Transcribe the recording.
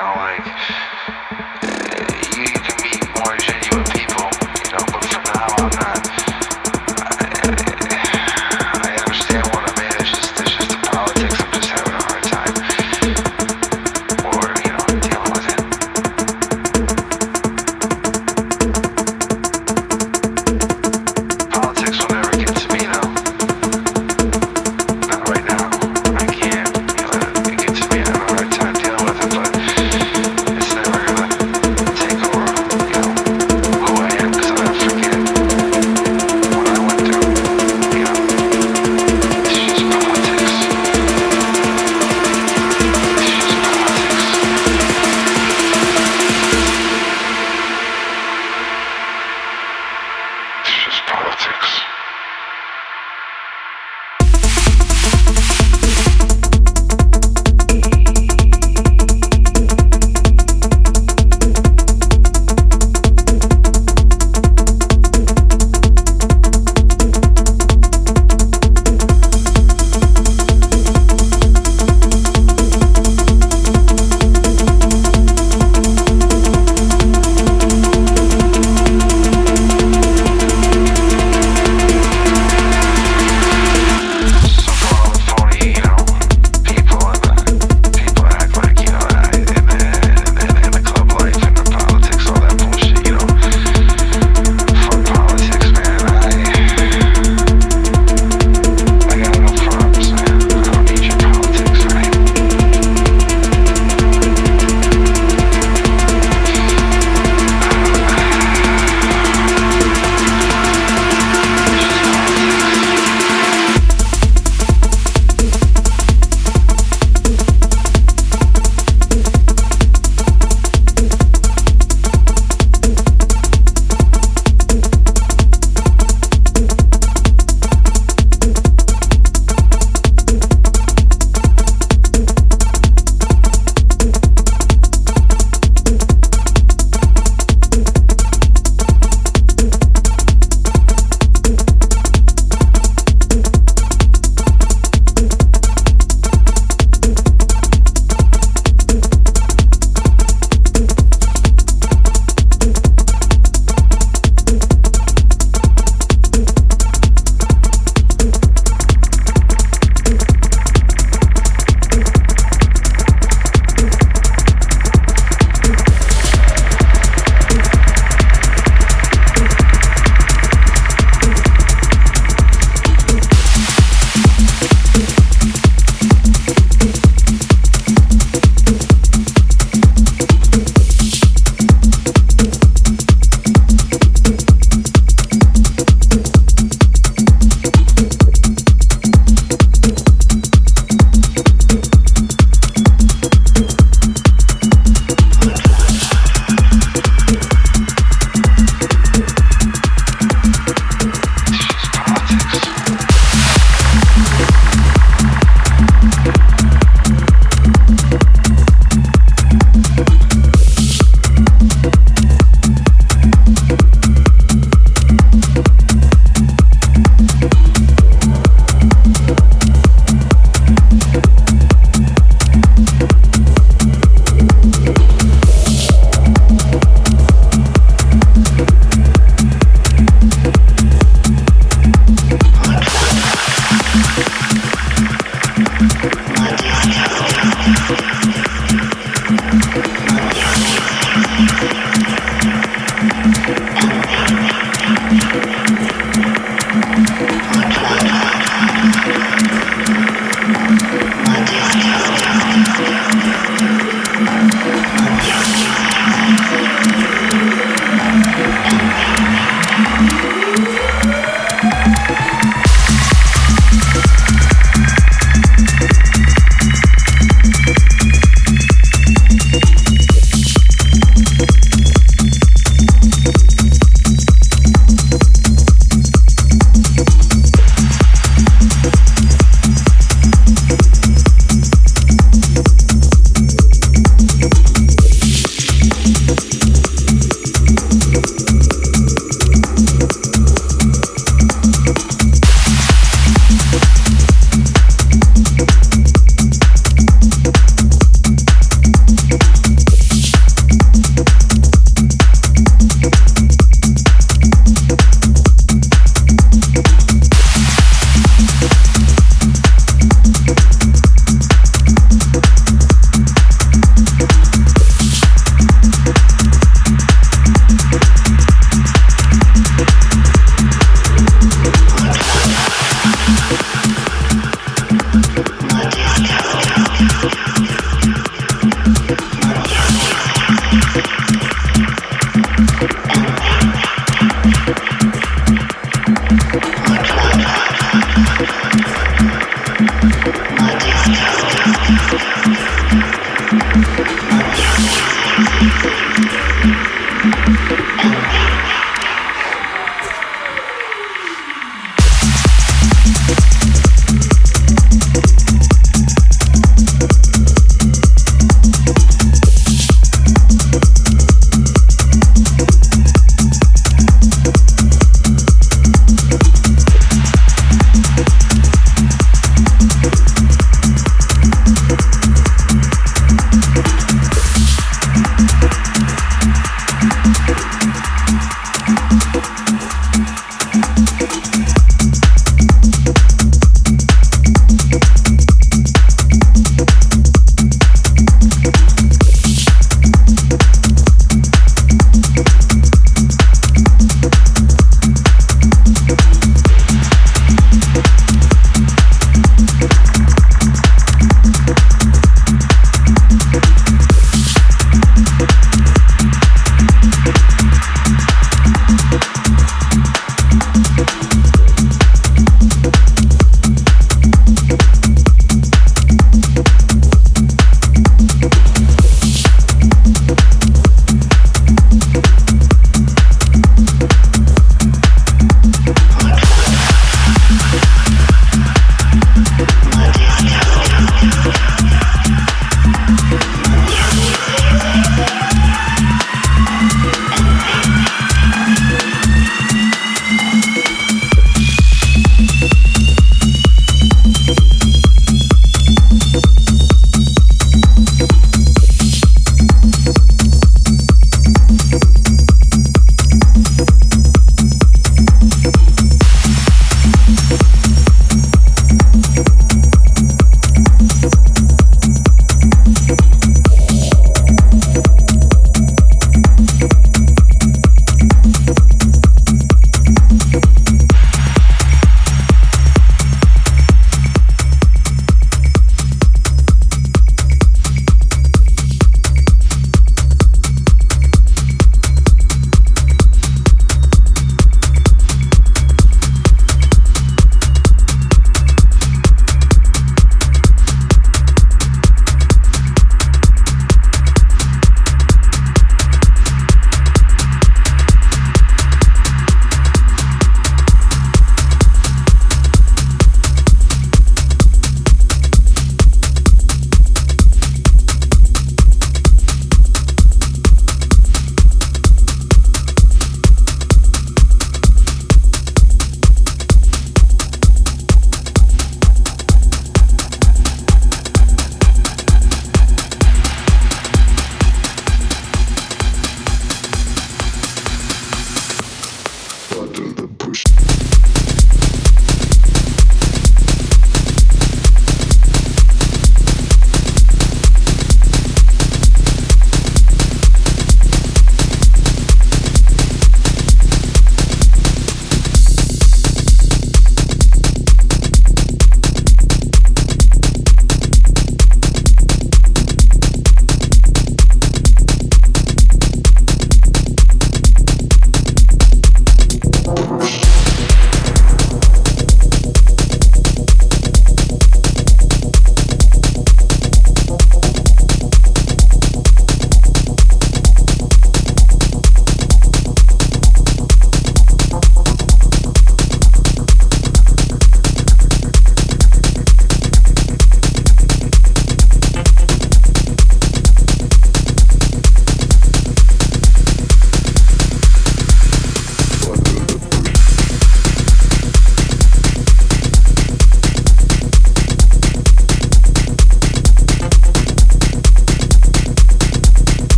now. Like,